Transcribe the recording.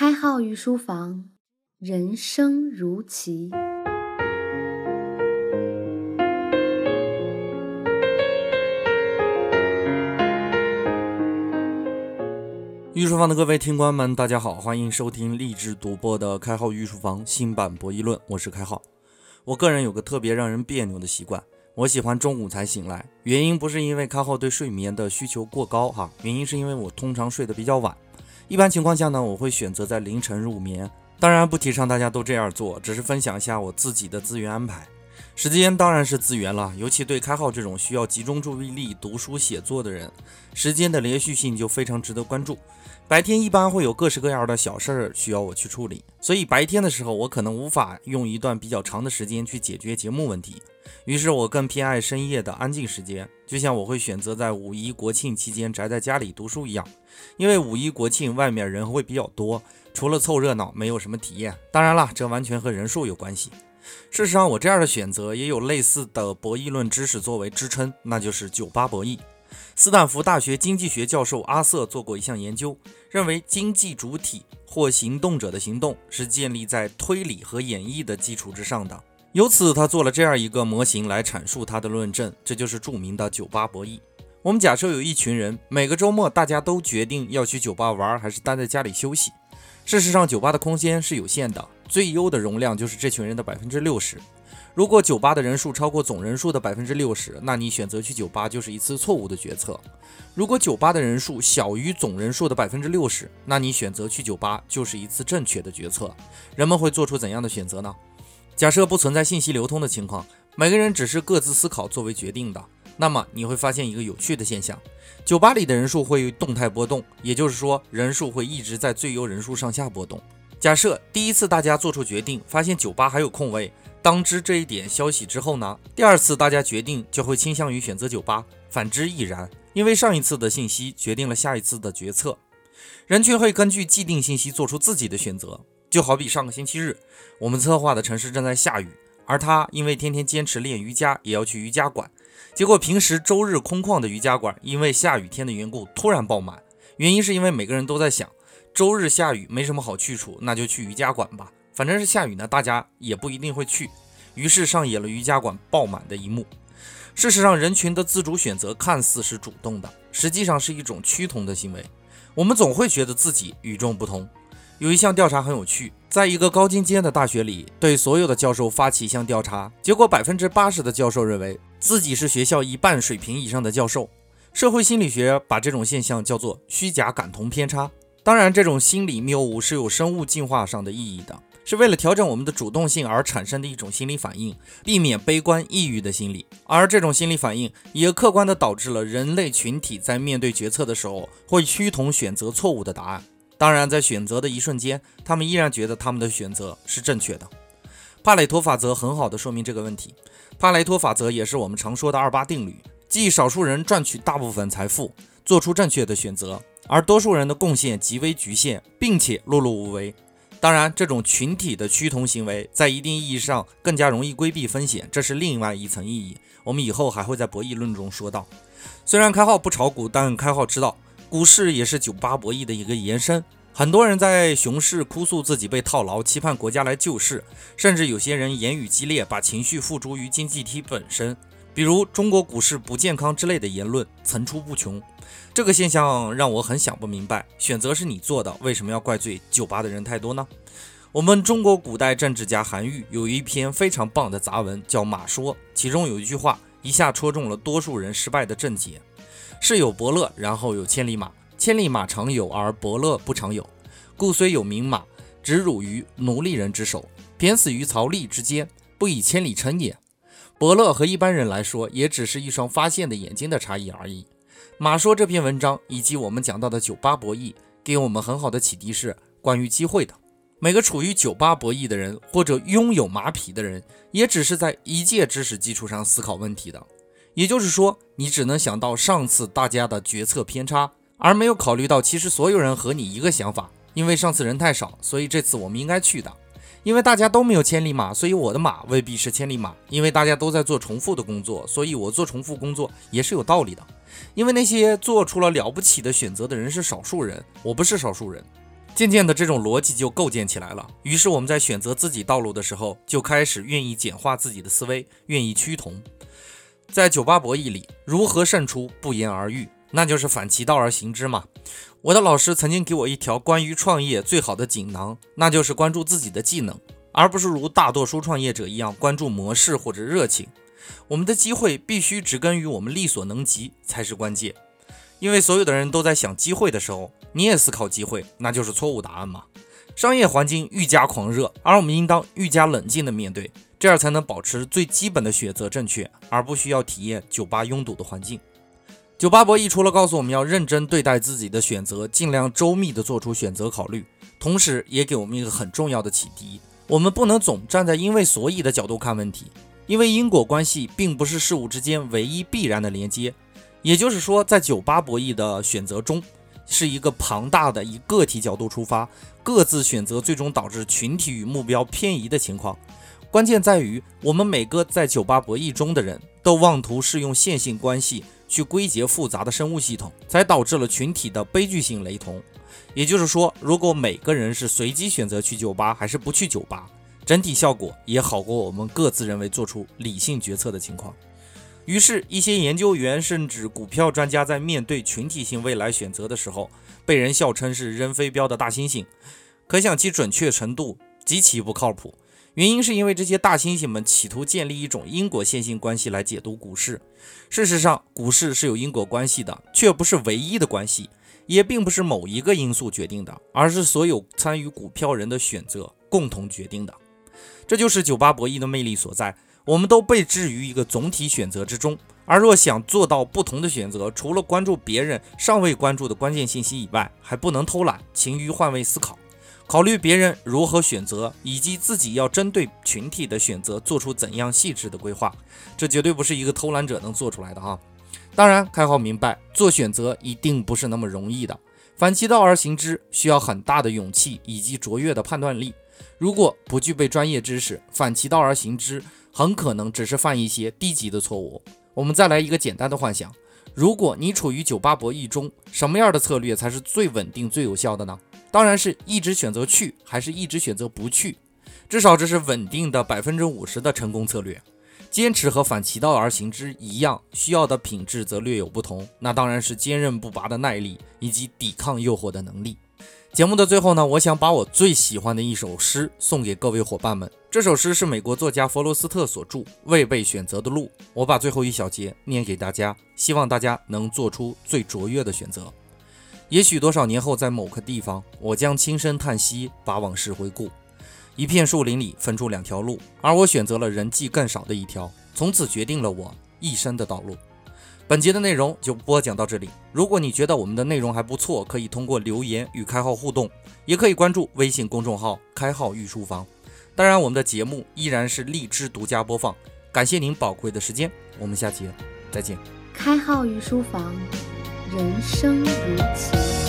开号御书房，人生如棋。御书房的各位听官们，大家好，欢迎收听励志独播的《开号御书房》新版博弈论，我是开号。我个人有个特别让人别扭的习惯，我喜欢中午才醒来，原因不是因为开号对睡眠的需求过高哈，原因是因为我通常睡得比较晚。一般情况下呢，我会选择在凌晨入眠，当然不提倡大家都这样做，只是分享一下我自己的资源安排。时间当然是资源了，尤其对开号这种需要集中注意力读书写作的人，时间的连续性就非常值得关注。白天一般会有各式各样的小事儿需要我去处理，所以白天的时候我可能无法用一段比较长的时间去解决节目问题。于是我更偏爱深夜的安静时间，就像我会选择在五一国庆期间宅在家里读书一样。因为五一国庆外面人会比较多，除了凑热闹，没有什么体验。当然了，这完全和人数有关系。事实上，我这样的选择也有类似的博弈论知识作为支撑，那就是酒吧博弈。斯坦福大学经济学教授阿瑟做过一项研究，认为经济主体或行动者的行动是建立在推理和演绎的基础之上的。由此，他做了这样一个模型来阐述他的论证，这就是著名的酒吧博弈。我们假设有一群人，每个周末大家都决定要去酒吧玩，还是待在家里休息。事实上，酒吧的空间是有限的，最优的容量就是这群人的百分之六十。如果酒吧的人数超过总人数的百分之六十，那你选择去酒吧就是一次错误的决策。如果酒吧的人数小于总人数的百分之六十，那你选择去酒吧就是一次正确的决策。人们会做出怎样的选择呢？假设不存在信息流通的情况，每个人只是各自思考作为决定的，那么你会发现一个有趣的现象：酒吧里的人数会动态波动，也就是说，人数会一直在最优人数上下波动。假设第一次大家做出决定，发现酒吧还有空位。当知这一点消息之后呢，第二次大家决定就会倾向于选择酒吧，反之亦然。因为上一次的信息决定了下一次的决策，人群会根据既定信息做出自己的选择。就好比上个星期日，我们策划的城市正在下雨，而他因为天天坚持练瑜伽，也要去瑜伽馆。结果平时周日空旷的瑜伽馆，因为下雨天的缘故突然爆满。原因是因为每个人都在想，周日下雨没什么好去处，那就去瑜伽馆吧。反正是下雨呢，大家也不一定会去，于是上演了瑜伽馆爆满的一幕。事实上，人群的自主选择看似是主动的，实际上是一种趋同的行为。我们总会觉得自己与众不同。有一项调查很有趣，在一个高精尖的大学里，对所有的教授发起一项调查，结果百分之八十的教授认为自己是学校一半水平以上的教授。社会心理学把这种现象叫做虚假感同偏差。当然，这种心理谬误是有生物进化上的意义的。是为了调整我们的主动性而产生的一种心理反应，避免悲观抑郁的心理。而这种心理反应也客观地导致了人类群体在面对决策的时候会趋同选择错误的答案。当然，在选择的一瞬间，他们依然觉得他们的选择是正确的。帕累托法则很好的说明这个问题。帕累托法则也是我们常说的二八定律，即少数人赚取大部分财富，做出正确的选择，而多数人的贡献极为局限，并且碌碌无为。当然，这种群体的趋同行为在一定意义上更加容易规避风险，这是另外一层意义。我们以后还会在博弈论中说到。虽然开号不炒股，但开号知道，股市也是酒吧博弈的一个延伸。很多人在熊市哭诉自己被套牢，期盼国家来救市，甚至有些人言语激烈，把情绪付诸于经济体本身，比如中国股市不健康之类的言论层出不穷。这个现象让我很想不明白，选择是你做的，为什么要怪罪酒吧的人太多呢？我们中国古代政治家韩愈有一篇非常棒的杂文，叫《马说》，其中有一句话一下戳中了多数人失败的症结：是有伯乐，然后有千里马，千里马常有，而伯乐不常有，故虽有名马，只辱于奴隶人之手，贬死于曹吏之间，不以千里称也。伯乐和一般人来说，也只是一双发现的眼睛的差异而已。马说这篇文章以及我们讲到的酒吧博弈，给我们很好的启迪是关于机会的。每个处于酒吧博弈的人，或者拥有马匹的人，也只是在一届知识基础上思考问题的。也就是说，你只能想到上次大家的决策偏差，而没有考虑到其实所有人和你一个想法。因为上次人太少，所以这次我们应该去的。因为大家都没有千里马，所以我的马未必是千里马。因为大家都在做重复的工作，所以我做重复工作也是有道理的。因为那些做出了了不起的选择的人是少数人，我不是少数人。渐渐的，这种逻辑就构建起来了。于是我们在选择自己道路的时候，就开始愿意简化自己的思维，愿意趋同。在酒吧博弈里，如何胜出不言而喻，那就是反其道而行之嘛。我的老师曾经给我一条关于创业最好的锦囊，那就是关注自己的技能，而不是如大多数创业者一样关注模式或者热情。我们的机会必须植根于我们力所能及才是关键。因为所有的人都在想机会的时候，你也思考机会，那就是错误答案嘛。商业环境愈加狂热，而我们应当愈加冷静地面对，这样才能保持最基本的选择正确，而不需要体验酒吧拥堵的环境。酒吧博弈除了告诉我们要认真对待自己的选择，尽量周密的做出选择考虑，同时也给我们一个很重要的启迪：我们不能总站在因为所以的角度看问题，因为因果关系并不是事物之间唯一必然的连接。也就是说，在酒吧博弈的选择中，是一个庞大的以个体角度出发，各自选择，最终导致群体与目标偏移的情况。关键在于，我们每个在酒吧博弈中的人都妄图适用线性关系去归结复杂的生物系统，才导致了群体的悲剧性雷同。也就是说，如果每个人是随机选择去酒吧还是不去酒吧，整体效果也好过我们各自认为做出理性决策的情况。于是，一些研究员甚至股票专家在面对群体性未来选择的时候，被人笑称是扔飞镖的大猩猩，可想其准确程度极其不靠谱。原因是因为这些大猩猩们企图建立一种因果线性关系来解读股市。事实上，股市是有因果关系的，却不是唯一的关系，也并不是某一个因素决定的，而是所有参与股票人的选择共同决定的。这就是酒吧博弈的魅力所在。我们都被置于一个总体选择之中，而若想做到不同的选择，除了关注别人尚未关注的关键信息以外，还不能偷懒，勤于换位思考，考虑别人如何选择，以及自己要针对群体的选择做出怎样细致的规划。这绝对不是一个偷懒者能做出来的哈。当然，开浩明白，做选择一定不是那么容易的，反其道而行之，需要很大的勇气以及卓越的判断力。如果不具备专业知识，反其道而行之。很可能只是犯一些低级的错误。我们再来一个简单的幻想：如果你处于酒吧博弈中，什么样的策略才是最稳定、最有效的呢？当然是一直选择去，还是一直选择不去？至少这是稳定的百分之五十的成功策略。坚持和反其道而行之一样，需要的品质则略有不同。那当然是坚韧不拔的耐力以及抵抗诱惑的能力。节目的最后呢，我想把我最喜欢的一首诗送给各位伙伴们。这首诗是美国作家弗罗斯特所著《未被选择的路》，我把最后一小节念给大家，希望大家能做出最卓越的选择。也许多少年后，在某个地方，我将轻声叹息，把往事回顾。一片树林里分出两条路，而我选择了人迹更少的一条，从此决定了我一生的道路。本节的内容就播讲到这里。如果你觉得我们的内容还不错，可以通过留言与开号互动，也可以关注微信公众号“开号御书房”。当然，我们的节目依然是荔枝独家播放。感谢您宝贵的时间，我们下节再见。开号御书房，人生如棋。